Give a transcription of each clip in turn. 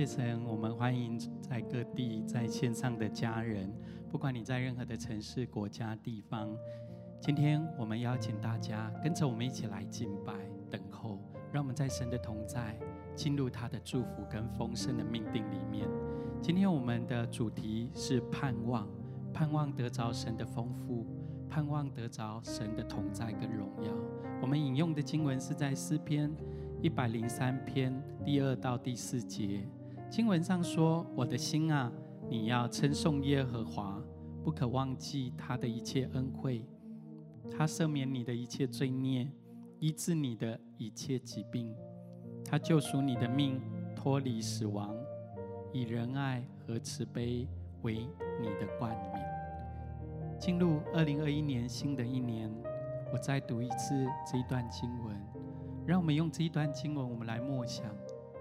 谢神，我们欢迎在各地在线上的家人，不管你在任何的城市、国家、地方。今天我们邀请大家跟着我们一起来敬拜、等候，让我们在神的同在，进入他的祝福跟丰盛的命定里面。今天我们的主题是盼望，盼望得着神的丰富，盼望得着神的同在跟荣耀。我们引用的经文是在诗篇一百零三篇第二到第四节。经文上说：“我的心啊，你要称颂耶和华，不可忘记他的一切恩惠。”他赦免你的一切罪孽，医治你的一切疾病。他救赎你的命，脱离死亡，以仁爱和慈悲为你的冠冕。进入二零二一年新的一年，我再读一次这一段经文。让我们用这一段经文，我们来默想，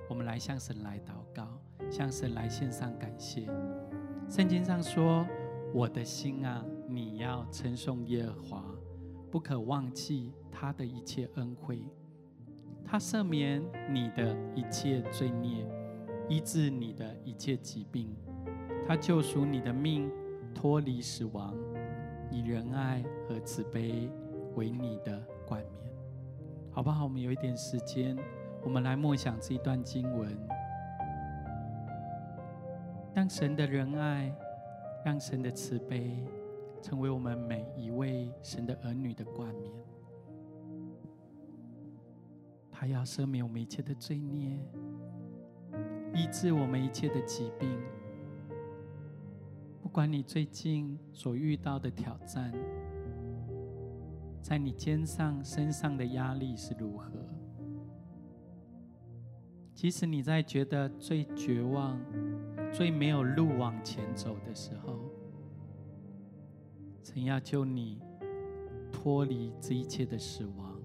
我们来向神来祷告，向神来献上感谢。圣经上说：“我的心啊，你要称颂耶和华。”不可忘记他的一切恩惠，他赦免你的一切罪孽，医治你的一切疾病，他救赎你的命，脱离死亡，以仁爱和慈悲为你的冠冕。好不好？我们有一点时间，我们来默想这一段经文，让神的仁爱，让神的慈悲。成为我们每一位神的儿女的冠冕，他要赦免我们一切的罪孽，医治我们一切的疾病。不管你最近所遇到的挑战，在你肩上、身上的压力是如何，即使你在觉得最绝望、最没有路往前走的时候。神要救你脱离这一切的死亡，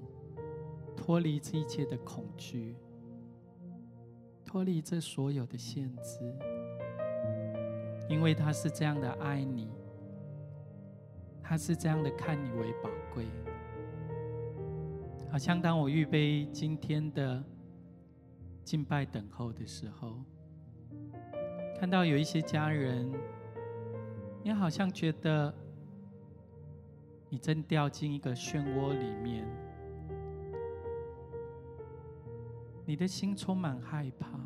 脱离这一切的恐惧，脱离这所有的限制，因为他是这样的爱你，他是这样的看你为宝贵。好像当我预备今天的敬拜等候的时候，看到有一些家人，你好像觉得。你正掉进一个漩涡里面，你的心充满害怕，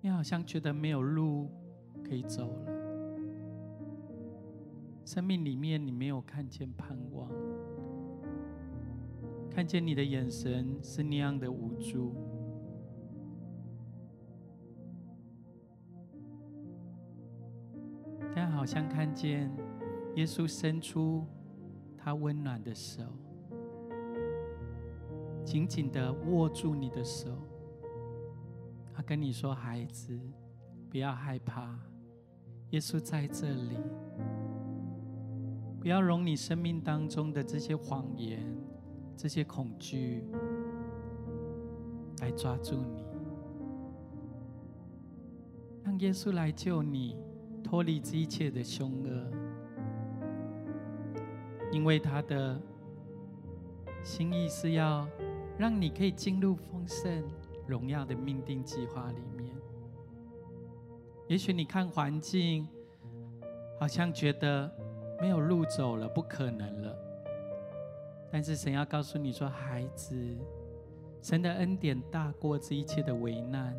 你好像觉得没有路可以走了，生命里面你没有看见盼望，看见你的眼神是那样的无助，好像看见。耶稣伸出他温暖的手，紧紧的握住你的手。他跟你说：“孩子，不要害怕，耶稣在这里。不要容你生命当中的这些谎言、这些恐惧来抓住你，让耶稣来救你，脱离这一切的凶恶。”因为他的心意是要让你可以进入丰盛荣耀的命定计划里面。也许你看环境，好像觉得没有路走了，不可能了。但是神要告诉你说：“孩子，神的恩典大过这一切的危难，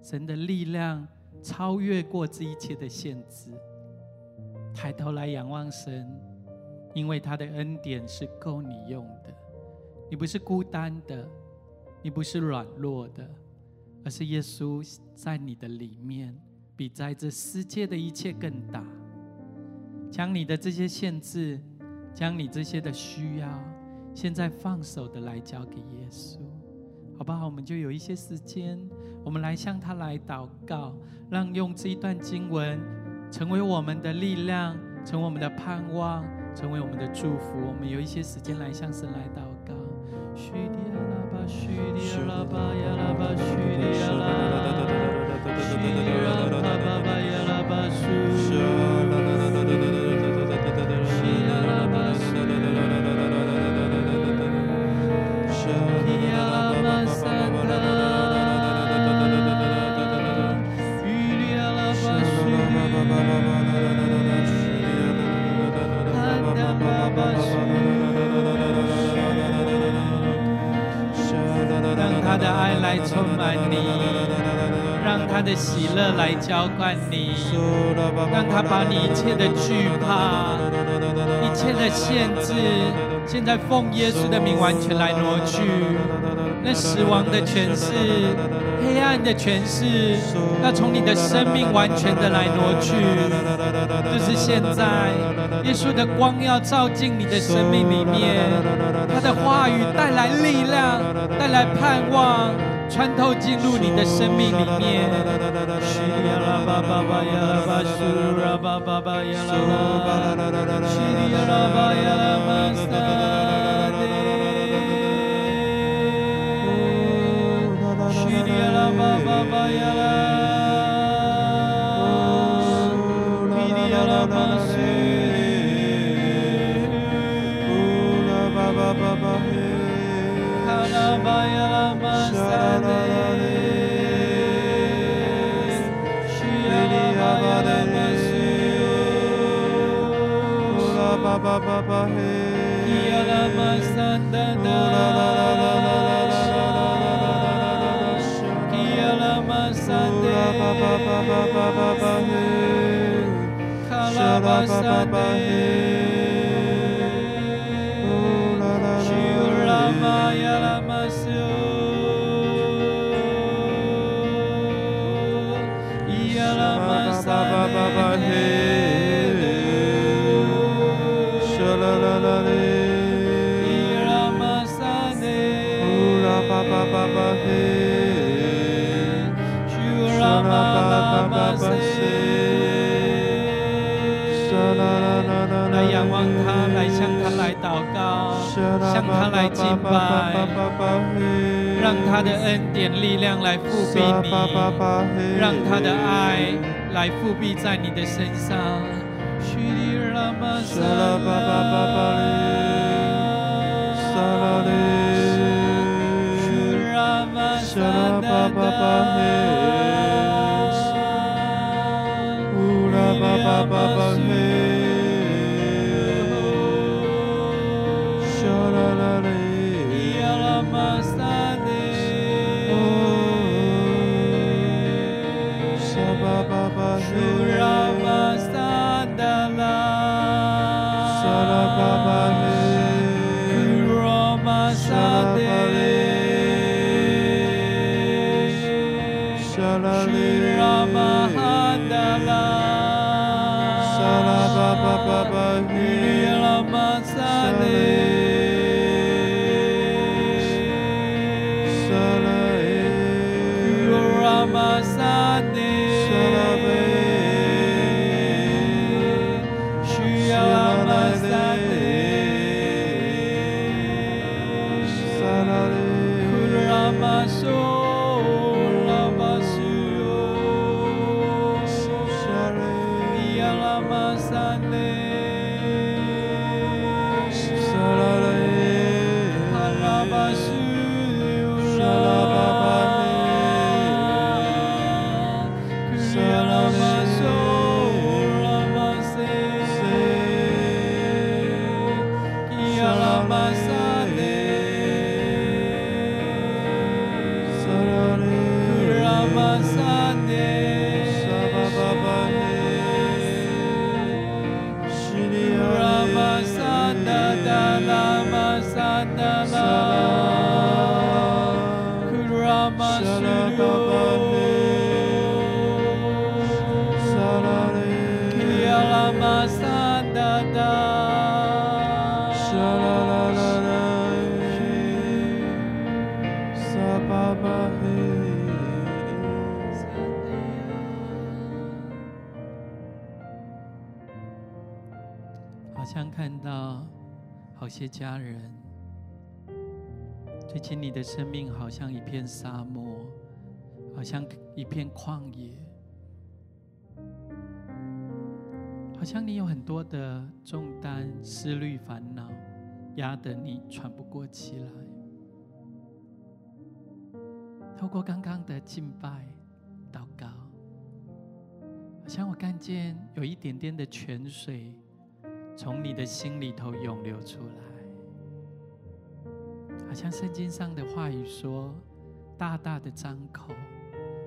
神的力量超越过这一切的限制。抬头来仰望神。”因为他的恩典是够你用的，你不是孤单的，你不是软弱的，而是耶稣在你的里面，比在这世界的一切更大。将你的这些限制，将你这些的需要，现在放手的来交给耶稣，好不好？我们就有一些时间，我们来向他来祷告让用这一段经文成为我们的力量成为我们的盼望成为我们的祝福。我们有一些时间来向神来祷告。的喜乐来浇灌你，让他把你一切的惧怕、一切的限制，现在奉耶稣的名完全来挪去。那死亡的权势、黑暗的权势，要从你的生命完全的来挪去。就是现在，耶稣的光要照进你的生命里面，他的话语带来力量，带来盼望，穿透进入你的生命里面。baba ya la ba sura baba ya la ba shiri ya la ba ya la ba ba ba ba he. La ma san. La la la la la la la la la la. La ma san de. Ba ba ba ba ba ba ba he. Kala ba la la la. Shura ma la ma. 向他来敬拜，让他的恩典力量来覆庇你，让他的爱来复辟在你的身上。家人，最近你的生命好像一片沙漠，好像一片旷野，好像你有很多的重担、思虑、烦恼，压得你喘不过气来。透过刚刚的敬拜、祷告，好像我看见有一点点的泉水。从你的心里头涌流出来，好像圣经上的话语说：“大大的张口，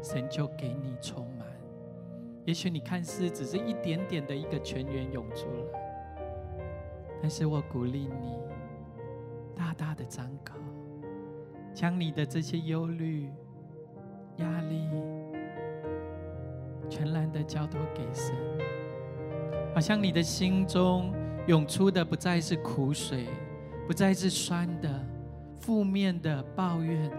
神就给你充满。也许你看似只是一点点的一个泉源涌出来，但是我鼓励你，大大的张口，将你的这些忧虑、压力，全然的交托给神。好像你的心中涌出的不再是苦水，不再是酸的、负面的、抱怨的，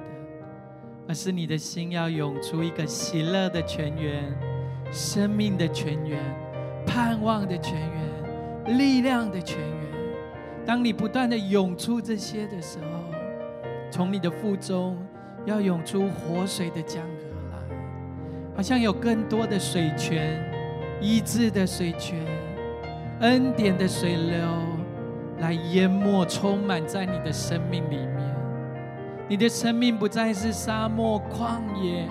而是你的心要涌出一个喜乐的泉源。生命的泉源，盼望的泉源，力量的泉源。当你不断的涌出这些的时候，从你的腹中要涌出活水的江河来，好像有更多的水泉，医治的水泉，恩典的水流来淹没、充满在你的生命里面。你的生命不再是沙漠旷野。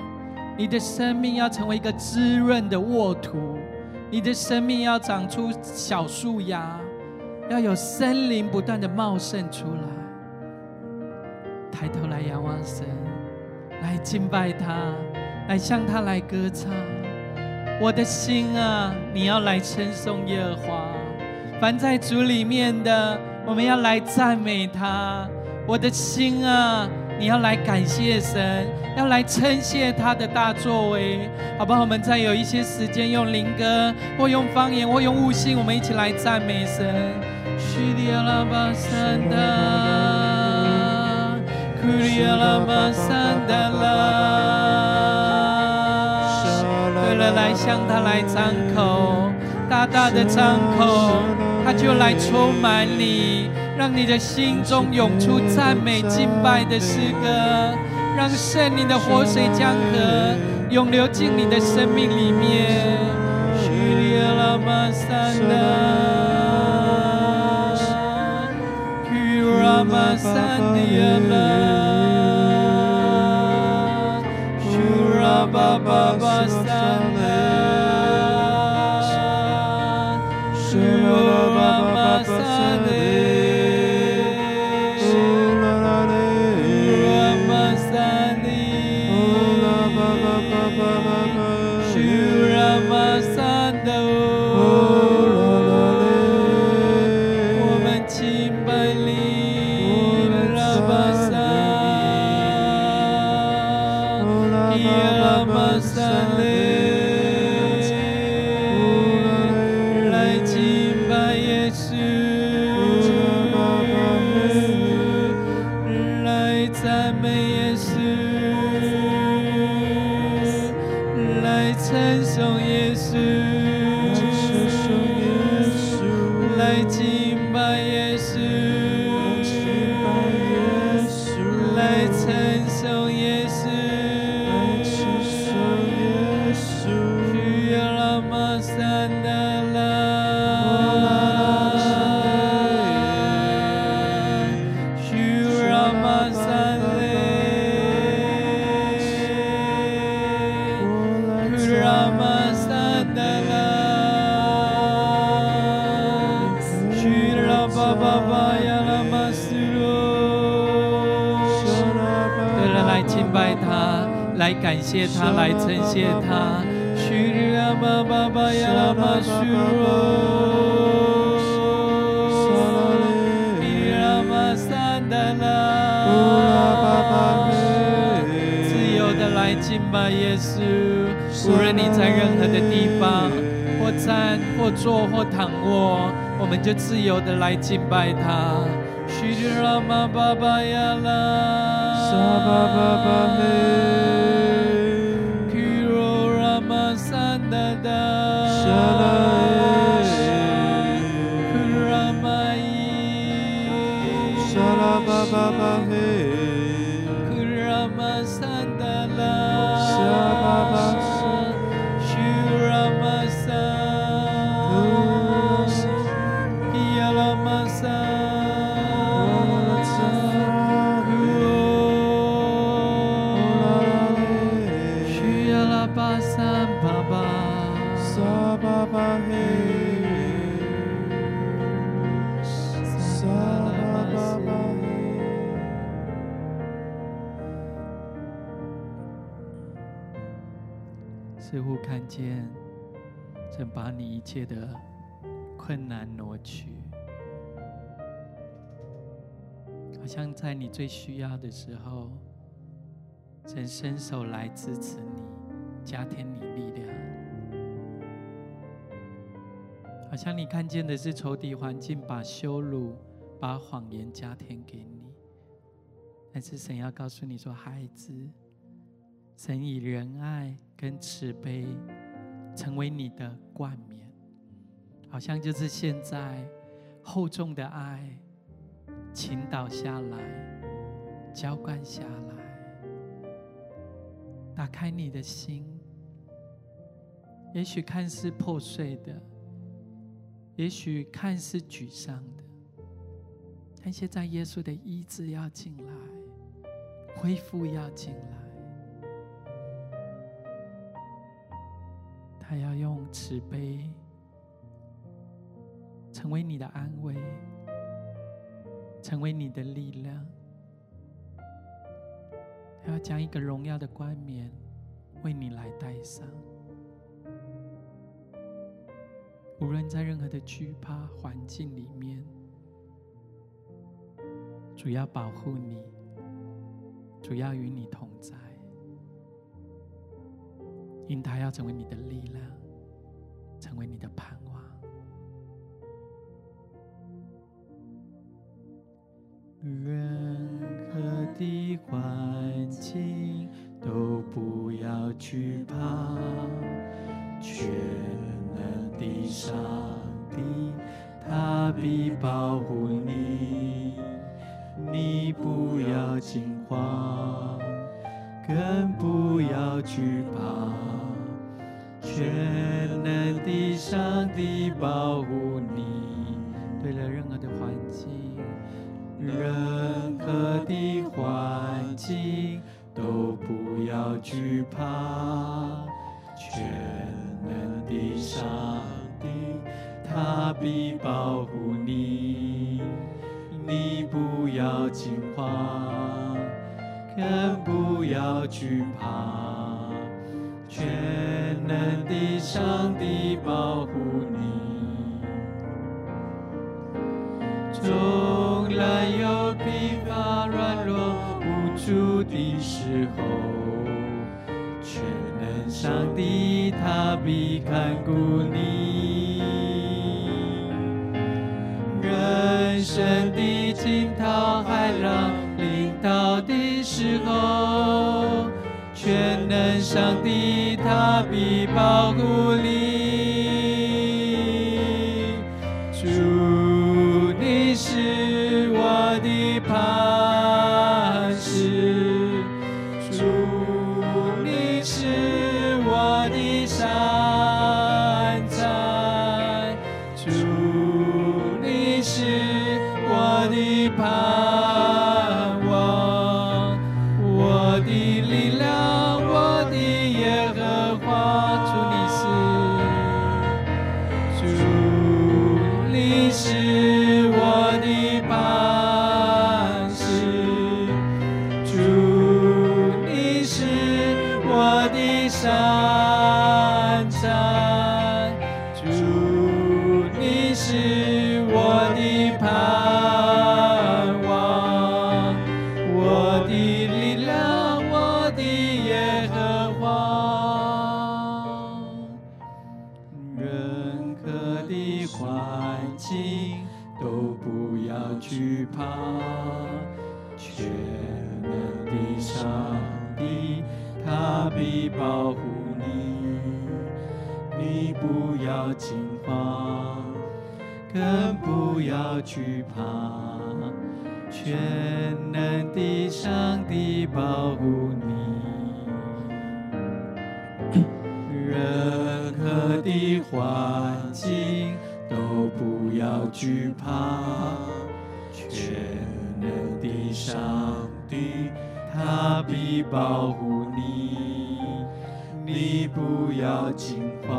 你的生命要成为一个滋润的沃土，你的生命要长出小树芽，要有森林不断的茂盛出来。抬头来仰望神，来敬拜他，来向他来歌唱。我的心啊，你要来称颂耶和华。凡在主里面的，我们要来赞美他。我的心啊。你要来感谢神，要来称谢他的大作为，好不好？我们再有一些时间，用灵歌，或用方言，或用悟性，我们一起来赞美神。叙利亚拉巴山达，库利亚拉巴山达拉，对了，来向他来张口，大大的张口，他就来充满你。让你的心中涌出赞美敬拜的诗歌，让圣灵的活水江河涌流进你的生命里面。谢他来称谢他，叙利亚巴巴巴亚拉玛苏罗，叙利亚玛桑达拉，自由的来敬拜耶稣，无论你在任何的地方，或站或坐或躺卧，我们就自由的来敬拜他。切的困难挪去，好像在你最需要的时候，神伸手来支持你，加添你力量。好像你看见的是仇敌环境把羞辱、把谎言加添给你，但是神要告诉你说：“孩子，神以仁爱跟慈悲成为你的冠冕，好像就是现在厚重的爱倾倒下来，浇灌下来，打开你的心，也许看似破碎的。”也许看似沮丧的，但现在耶稣的医治要进来，恢复要进来，他要用慈悲成为你的安慰，成为你的力量，他要将一个荣耀的冠冕为你来戴上。无论在任何的惧怕环境里面，主要保护你，主要与你同在，因他要成为你的力量，成为你的盼任何的环境都不要惧怕，全。能的上帝，他必保护你，你不要惊慌，更不要惧怕。全能的上帝保护你，对了，任，任何的环境都不要惧怕。全。能的上帝，他必保护你，你不要惊慌，更不要惧怕。全能的上帝保护全能。上帝他必看顾你，人生的惊涛骇浪临到的时候，全能上帝他必保护你。惧怕，全能的上帝保护你，任何的环境都不要惧怕，全能的上帝他必保护你，你不要惊慌，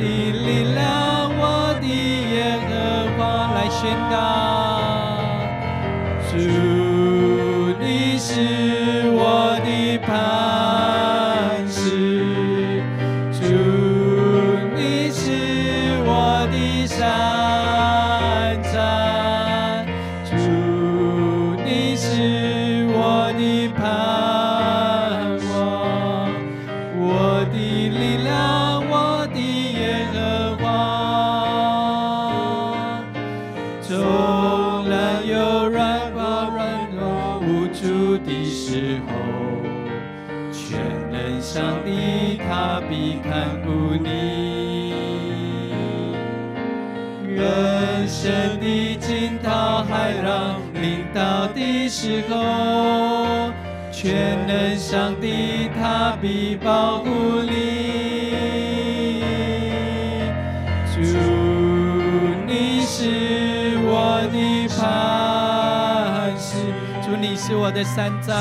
的力量，我的耶和华来宣告。我的山寨，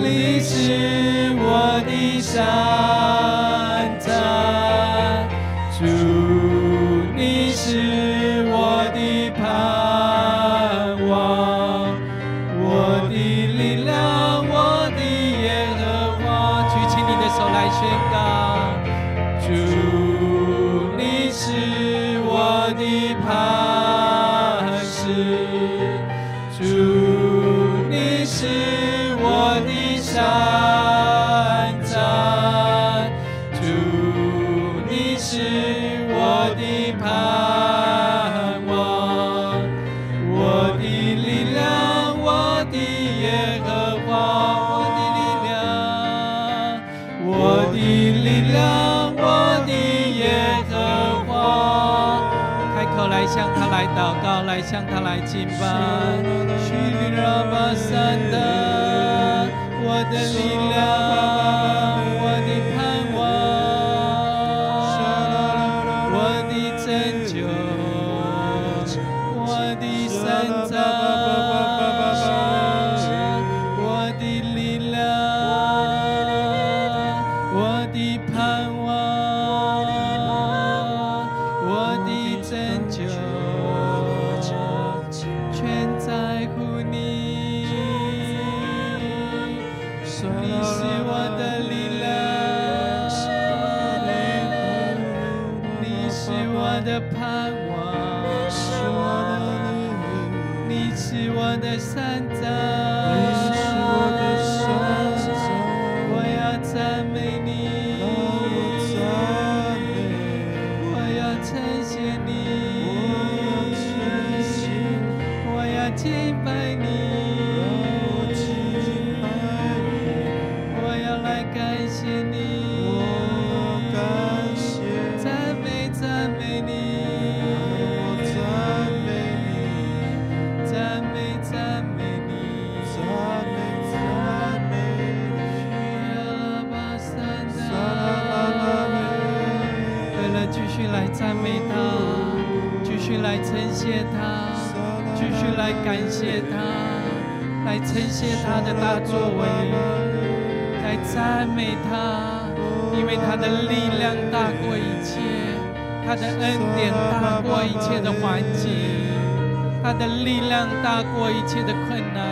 你是我的山向他来敬拜，去拉巴山的我的力量，继续来感谢他，来称谢他的大作为，来赞美他，因为他的力量大过一切，他的恩典大过一切的环境，他的力量大过一切的困难。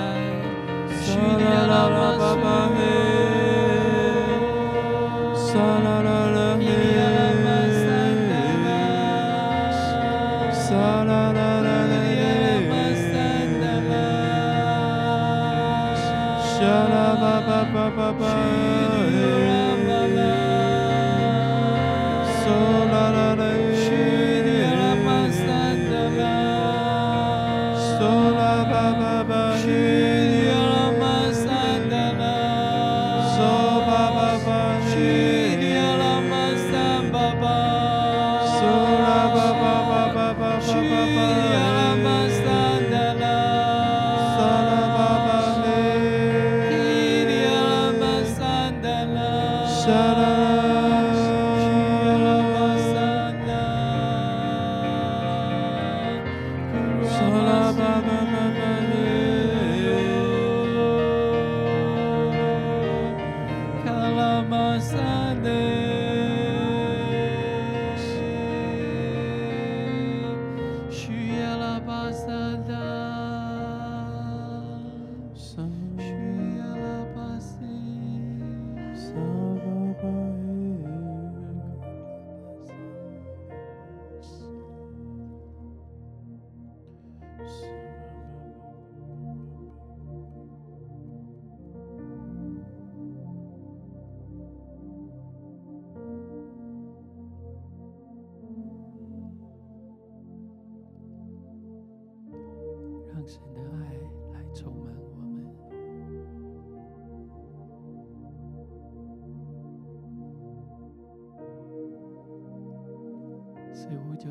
ba ba ba ba.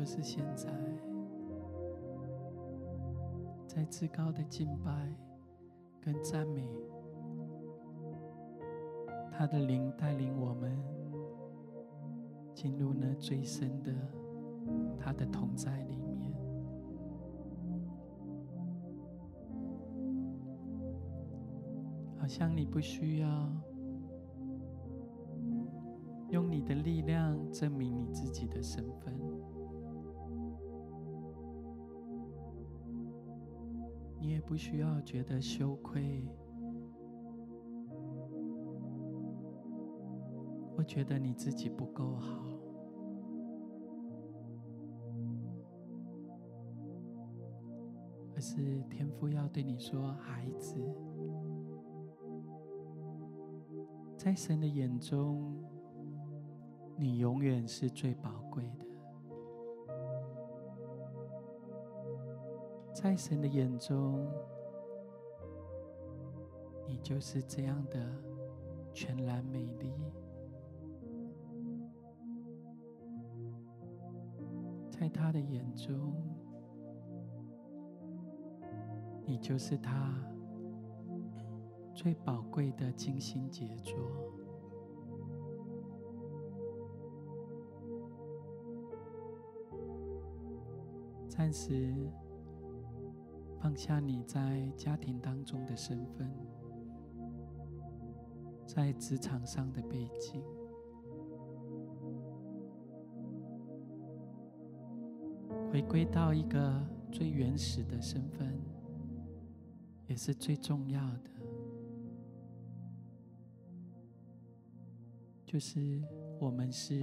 就是现在，在至高的敬拜跟赞美，他的灵带领我们进入那最深的他的同在里面，好像你不需要用你的力量证明你自己的身份。不需要觉得羞愧，我觉得你自己不够好，而是天父要对你说：“孩子，在神的眼中，你永远是最宝贵的。”在神的眼中，你就是这样的全然美丽；在他的眼中，你就是他最宝贵的精心杰作。暂时。放下你在家庭当中的身份，在职场上的背景，回归到一个最原始的身份，也是最重要的，就是我们是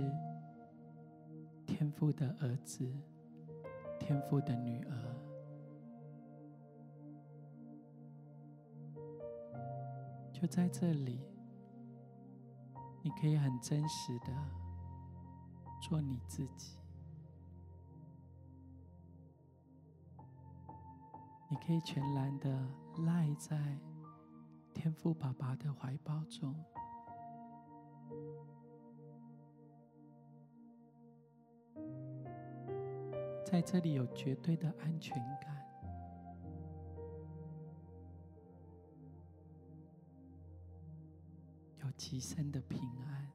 天父的儿子，天父的女儿。就在这里，你可以很真实的做你自己，你可以全然的赖在天父爸爸的怀抱中，在这里有绝对的安全感。极深的平安，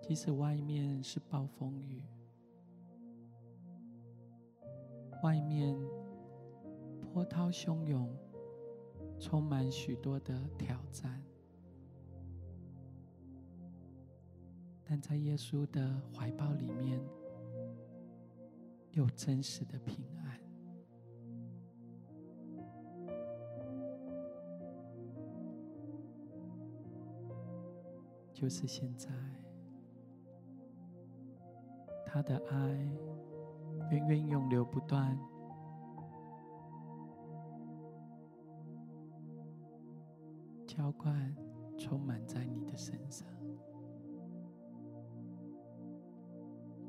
即使外面是暴风雨，外面波涛汹涌，充满许多的挑战，但在耶稣的怀抱里面，有真实的平安。就是现在，他的爱源源永流不断，浇灌充满在你的身上，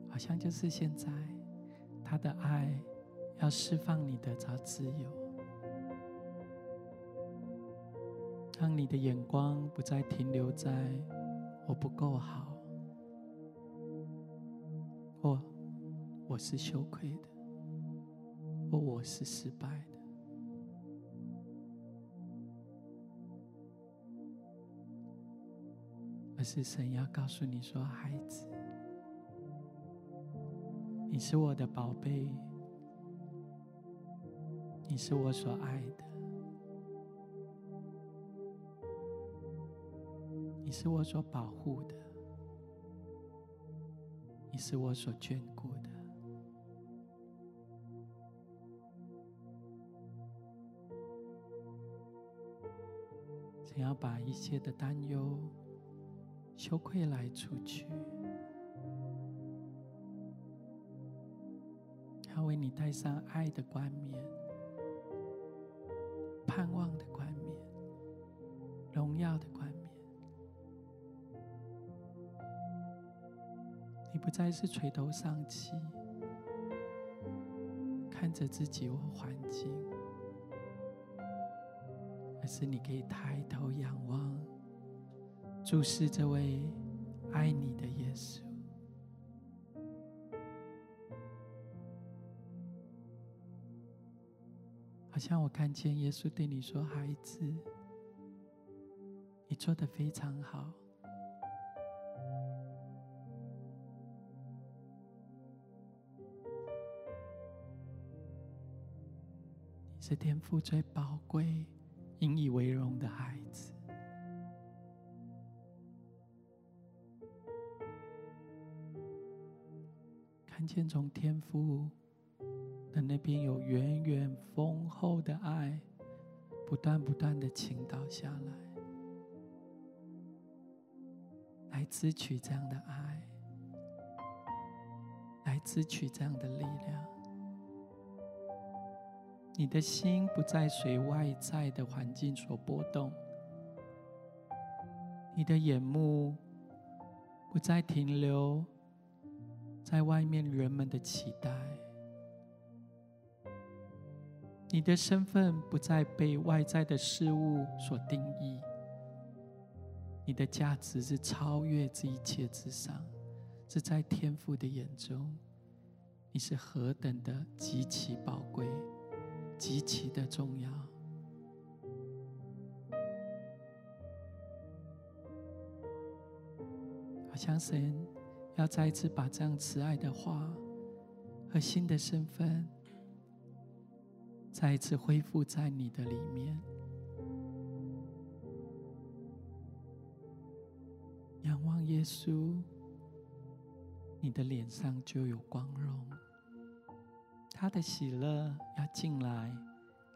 好像就是现在，他的爱要释放你得着自由，让你的眼光不再停留在。我不够好，我我是羞愧的，或我是失败的，而是神要告诉你说，孩子，你是我的宝贝，你是我所爱的。是我所保护的，你是我所眷顾的。”想要把一切的担忧、羞愧来除去，他为你戴上爱的冠冕、盼望的冠冕、荣耀的不再是垂头丧气，看着自己或环境。而是你可以抬头仰望，注视这位爱你的耶稣。好像我看见耶稣对你说：“孩子，你做得非常好。是天父最宝贵。”引以为荣的孩子，看见从天父的那边有源源丰厚的爱，不断不断的倾倒下来，来支取这样的爱，来支取这样的力量。你的心不再随外在的环境所波动，你的眼目不再停留在外面人们的期待，你的身份不再被外在的事物所定义，你的价值是超越这一切之上，是在天父的眼中，你是何等的极其宝贵。极其的重要，好像神要再一次把这样慈爱的话和新的身份，再一次恢复在你的里面。仰望耶稣，你的脸上就有光荣。他的喜乐要进来，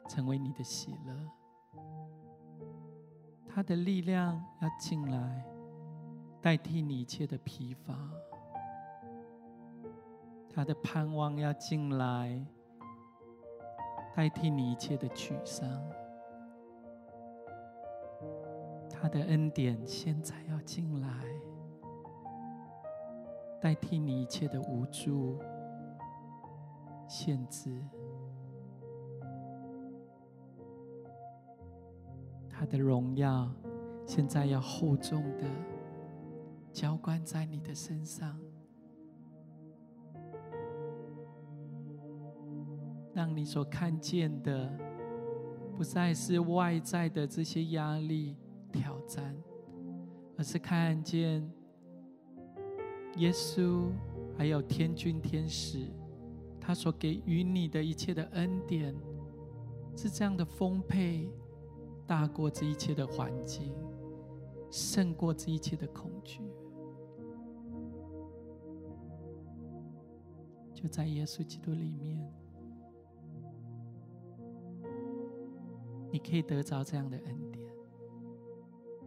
成为你的喜乐；他的力量要进来，代替你一切的疲乏；他的盼望要进来，代替你一切的沮丧；他的恩典现在要进来，代替你一切的无助。限制，他的荣耀现在要厚重的浇灌在你的身上，让你所看见的不再是外在的这些压力挑战，而是看见耶稣还有天君天使。他所给予你的一切的恩典，是这样的丰沛，大过这一切的环境，胜过这一切的恐惧。就在耶稣基督里面，你可以得着这样的恩典，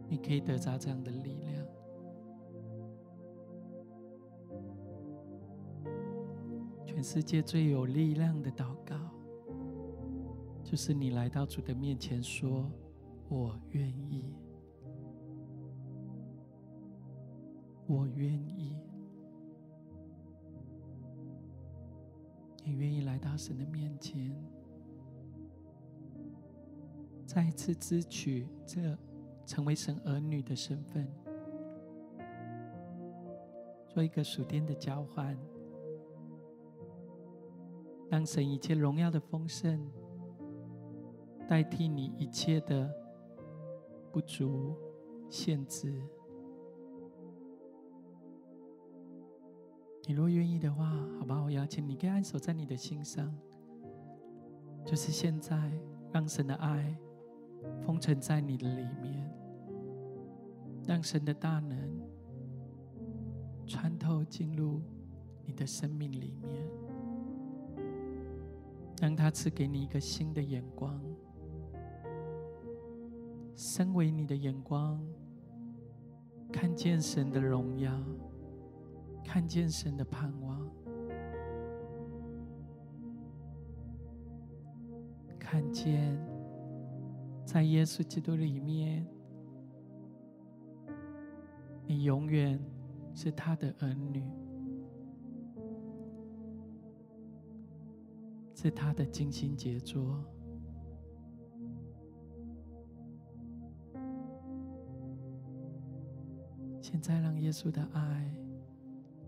你可以得着这样的力量。全世界最有力量的祷告，就是你来到主的面前说：“我愿意，我愿意。”你愿意来到神的面前，再一次支取这成为神儿女的身份，做一个属天的交换。让神一切荣耀的丰盛代替你一切的不足、限制。你若愿意的话，好吧，我邀请你，可以安守在你的心上，就是现在，让神的爱封存在你的里面，让神的大能穿透进入你的生命里面。让他赐给你一个新的眼光，身为你的眼光，看见神的荣耀。看见神的盼望，看见在耶稣基督里面，你永远是他的儿女，是他的精心杰作。现在，让耶稣的爱。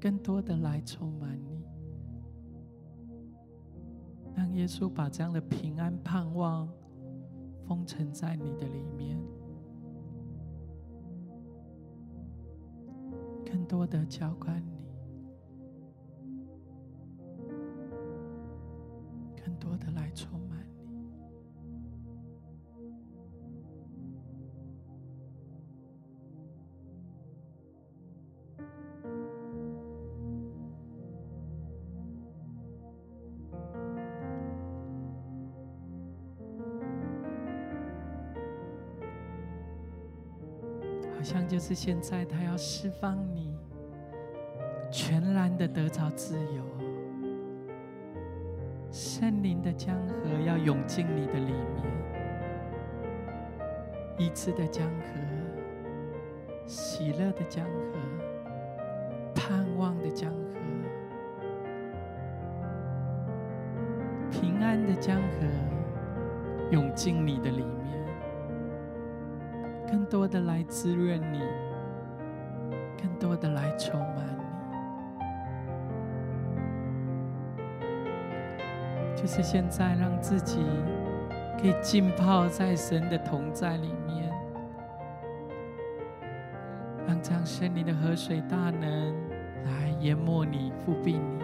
更多的来充满你，让耶稣把这样的平安盼望封存在你的里面，更多的浇灌你更多的来充满你，好。像就是现在，他要释放你，全然的得着自由。圣灵的江河要涌进你的里面，医治的江河，喜乐的江河，盼望的江河，平安的江河，涌进你的里面。更多的来滋润你，更多的来充满你就是现在让自己可以浸泡在神的同在里面，让这样圣灵的河水大能来淹没你、覆庇你。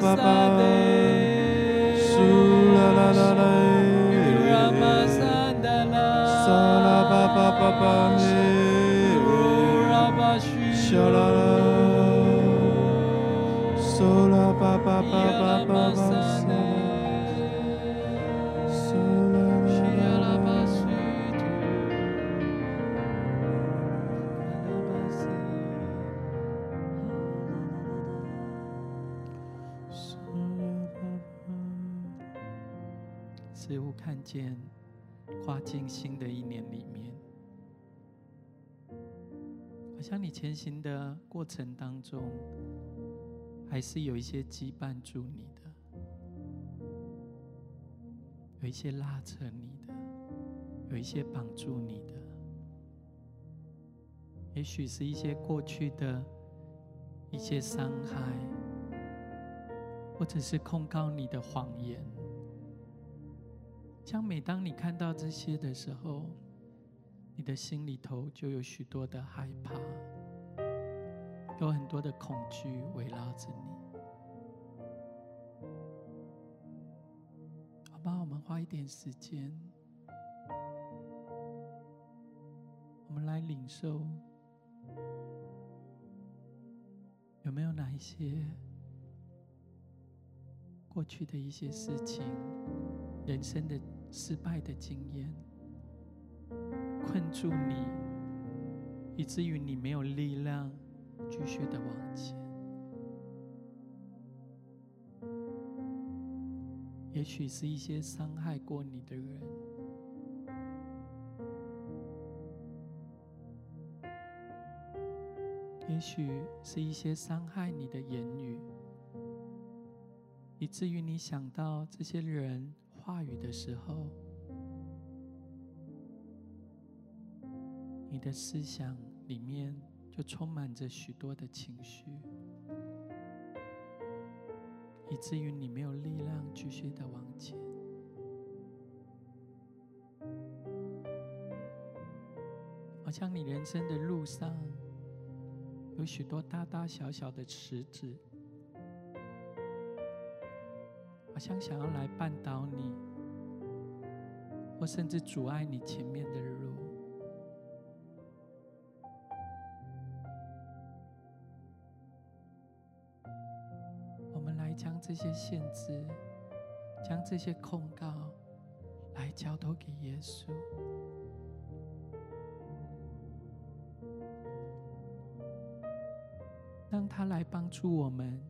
Baba. 似乎看见跨进新的一年里面，好像你前行的过程当中，还是有一些羁绊住你的，有一些拉扯你的，有一些绑住你的，也许是一些过去的一些伤害，或者是控告你的谎言。将每当你看到这些的时候，你的心里头就有许多的害怕，有很多的恐惧围绕着你。好吧，我们花一点时间，我们来领受，有没有哪一些过去的一些事情？人生的失败的经验困住你，以至于你没有力量继续的往前。也许是一些伤害过你的人，也许是一些伤害你的言语，以至于你想到这些人。话语的时候，你的思想里面就充满着许多的情绪，以至于你没有力量继续的往前。好像你人生的路上有许多大大小小的石子。像想要来绊倒你，或甚至阻碍你前面的路。我们来将这些限制，将这些控告，来交托给耶稣，让他来帮助我们。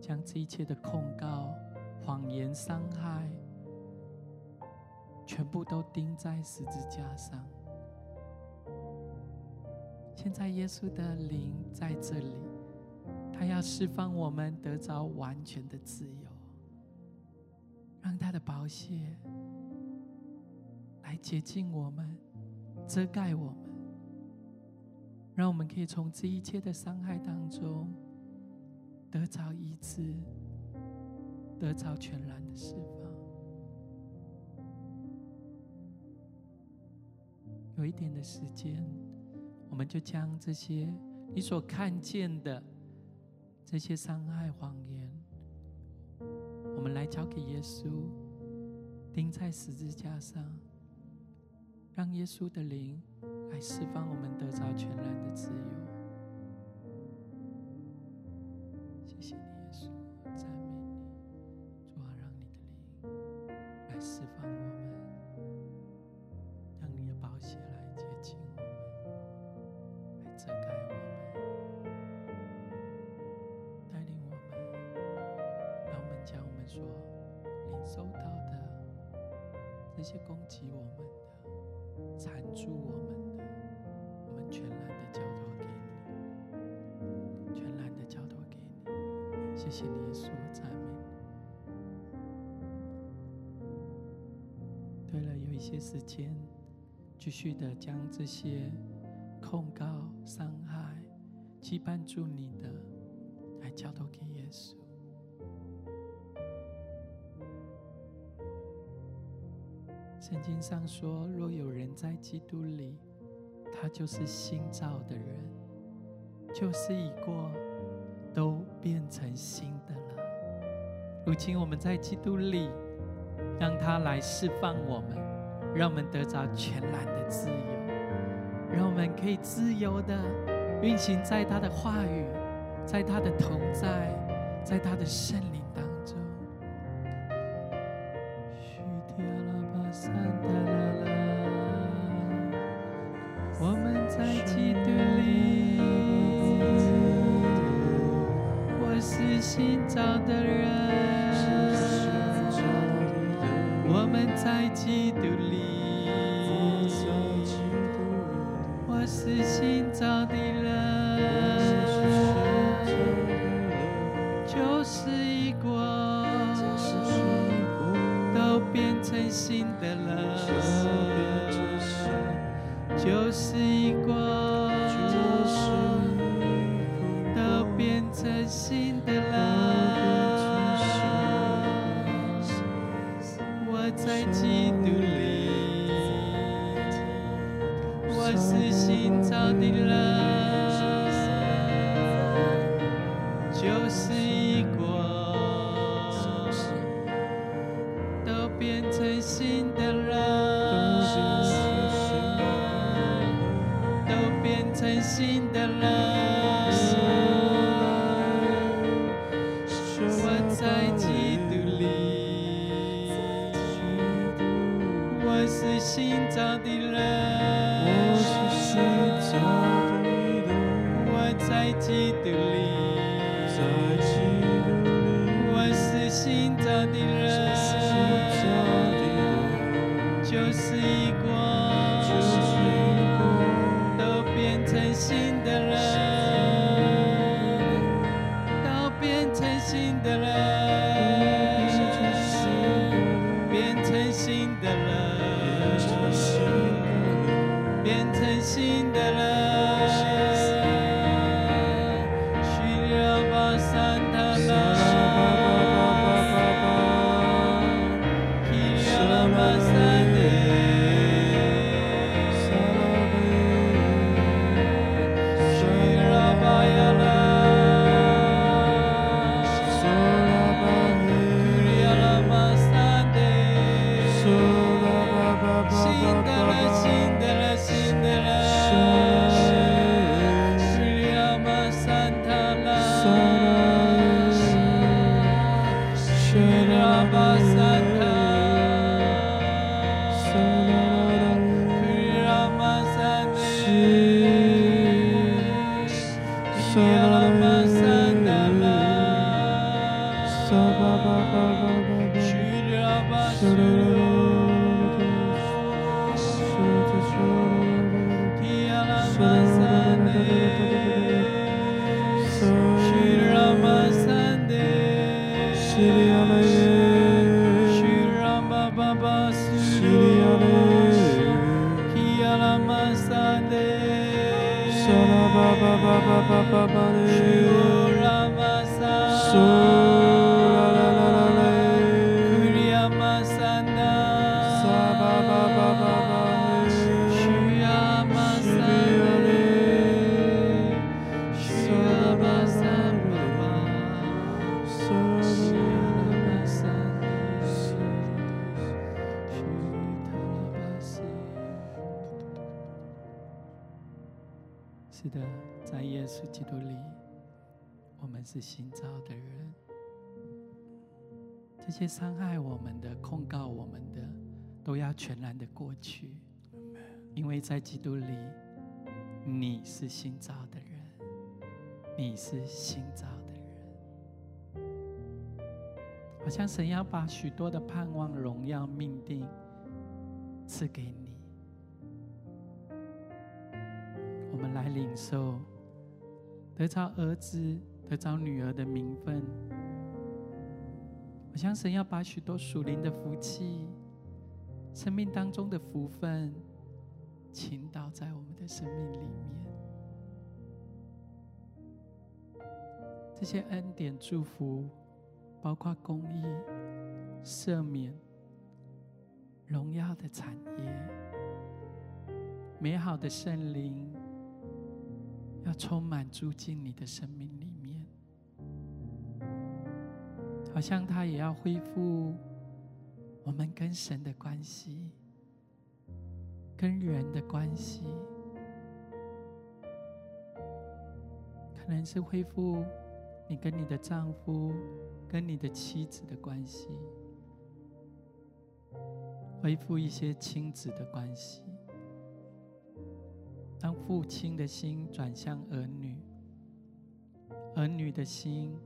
将这一切的控告、谎言、伤害，全部都钉在十字架上。现在耶稣的灵在这里，他要释放我们得着完全的自由，让他的宝血来洁净我们、遮盖我们，让我们可以从这一切的伤害当中。得着医治，得着全然的释放。有一点的时间，我们就将这些你所看见的这些伤害、谎言，我们来交给耶稣，钉在十字架上，让耶稣的灵来释放我们，得着全然的自由。这些攻击我们的、缠住我们的，我们全然的交托给你，全然的交托给你。谢谢你，耶稣，赞美。对了，有一些时间，继续的将这些控告、伤害、羁绊住你的，来交托给耶稣。圣经上说：“若有人在基督里，他就是新造的人，旧事已过，都变成新的了。如今我们在基督里，让他来释放我们，让我们得着全然的自由，让我们可以自由的运行在他的话语，在他的同在，在他的圣灵。”旧是新造的人。这些伤害我们的、控告我们的，都要全然的过去。因为在基督里，你是新造的人，你是新造的人。好像神要把许多的盼望、荣耀、命定赐给你。我们来领受得着儿子、得着女儿的名分。我相信神要把许多属灵的福气、生命当中的福分，倾倒在我们的生命里面。这些恩典、祝福，包括公义、赦免、荣耀的产业、美好的圣灵。要充满住进你的生命里好像他也要恢复我们跟神的关系，跟人的关系，可能是恢复你跟你的丈夫、跟你的妻子的关系，恢复一些亲子的关系。当父亲的心转向儿女，儿女的心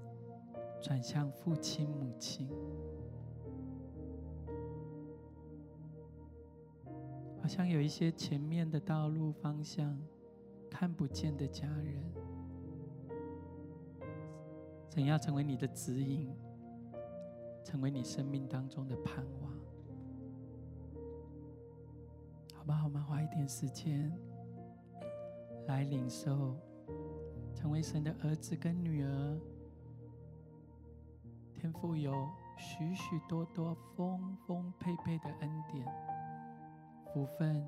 转向父亲母亲，好像有一些前面的道路方向看不见的家人，怎样成为你的指引，成为你生命当中的盼望？好不好？我们花一点时间来领受，成为神的儿子跟女儿。天父有许许多多丰丰沛沛的恩典、福分，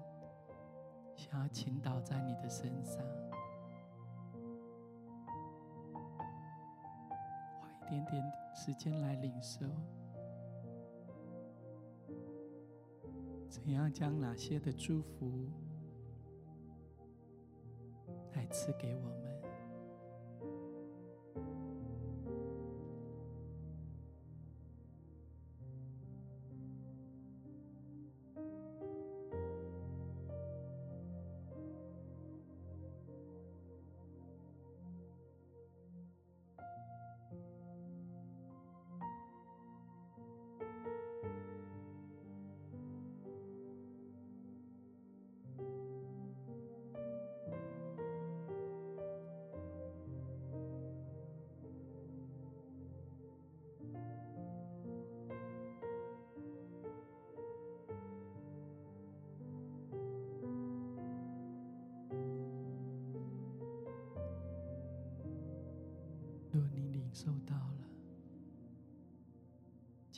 想要倾倒在你的身上。花一点点时间来领受，怎样将哪些的祝福来赐给我们？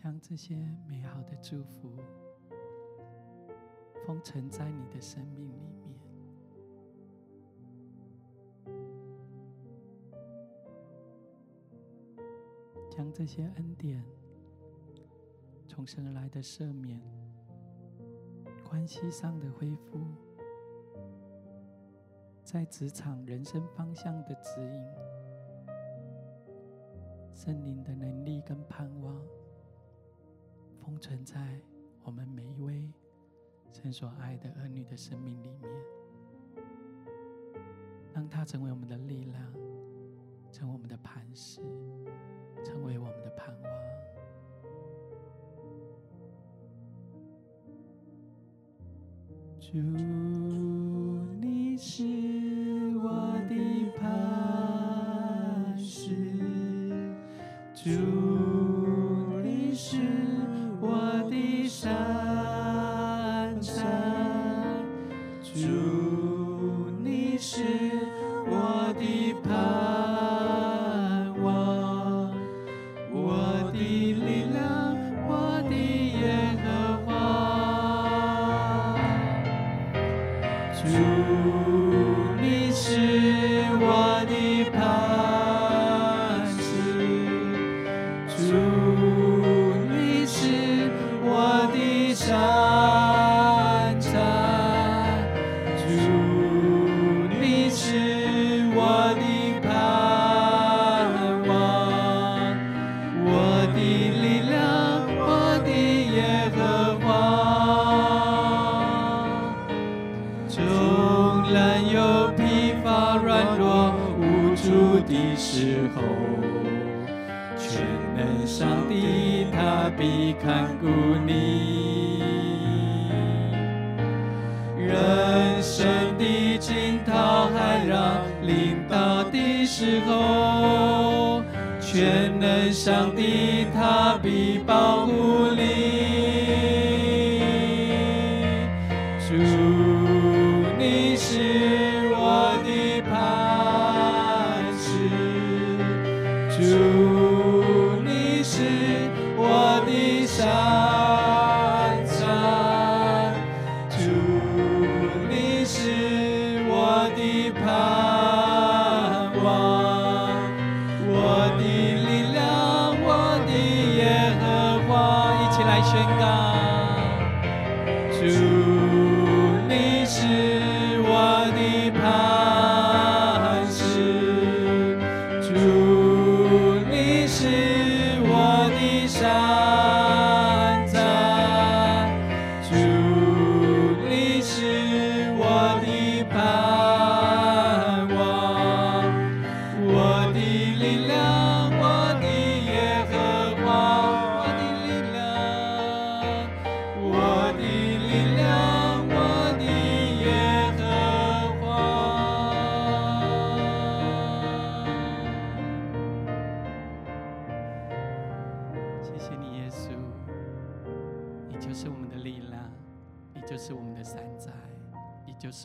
将这些美好的祝福封存在你的生命里面，将这些恩典、重生而来的赦免、关系上的恢复、在职场人生方向的指引。圣灵的能力跟盼望，封存在我们每一位神所爱的儿女的生命里面，让它成为我们的力量，成为我们的磐石，成为我们的盼望。主，你是我的磐石。主，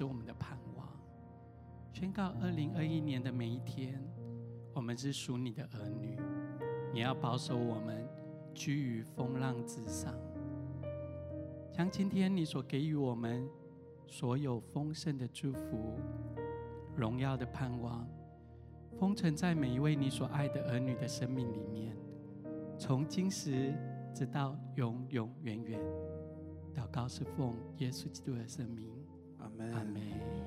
是我们的盼望。宣告二零二一年的每一天，我们是属你的儿女，你要保守我们居于风浪之上。将今天你所给予我们所有丰盛的祝福、荣耀的盼望，封存在每一位你所爱的儿女的生命里面，从今时直到永永远远。祷告是奉耶稣基督的圣名，Amém. Amém.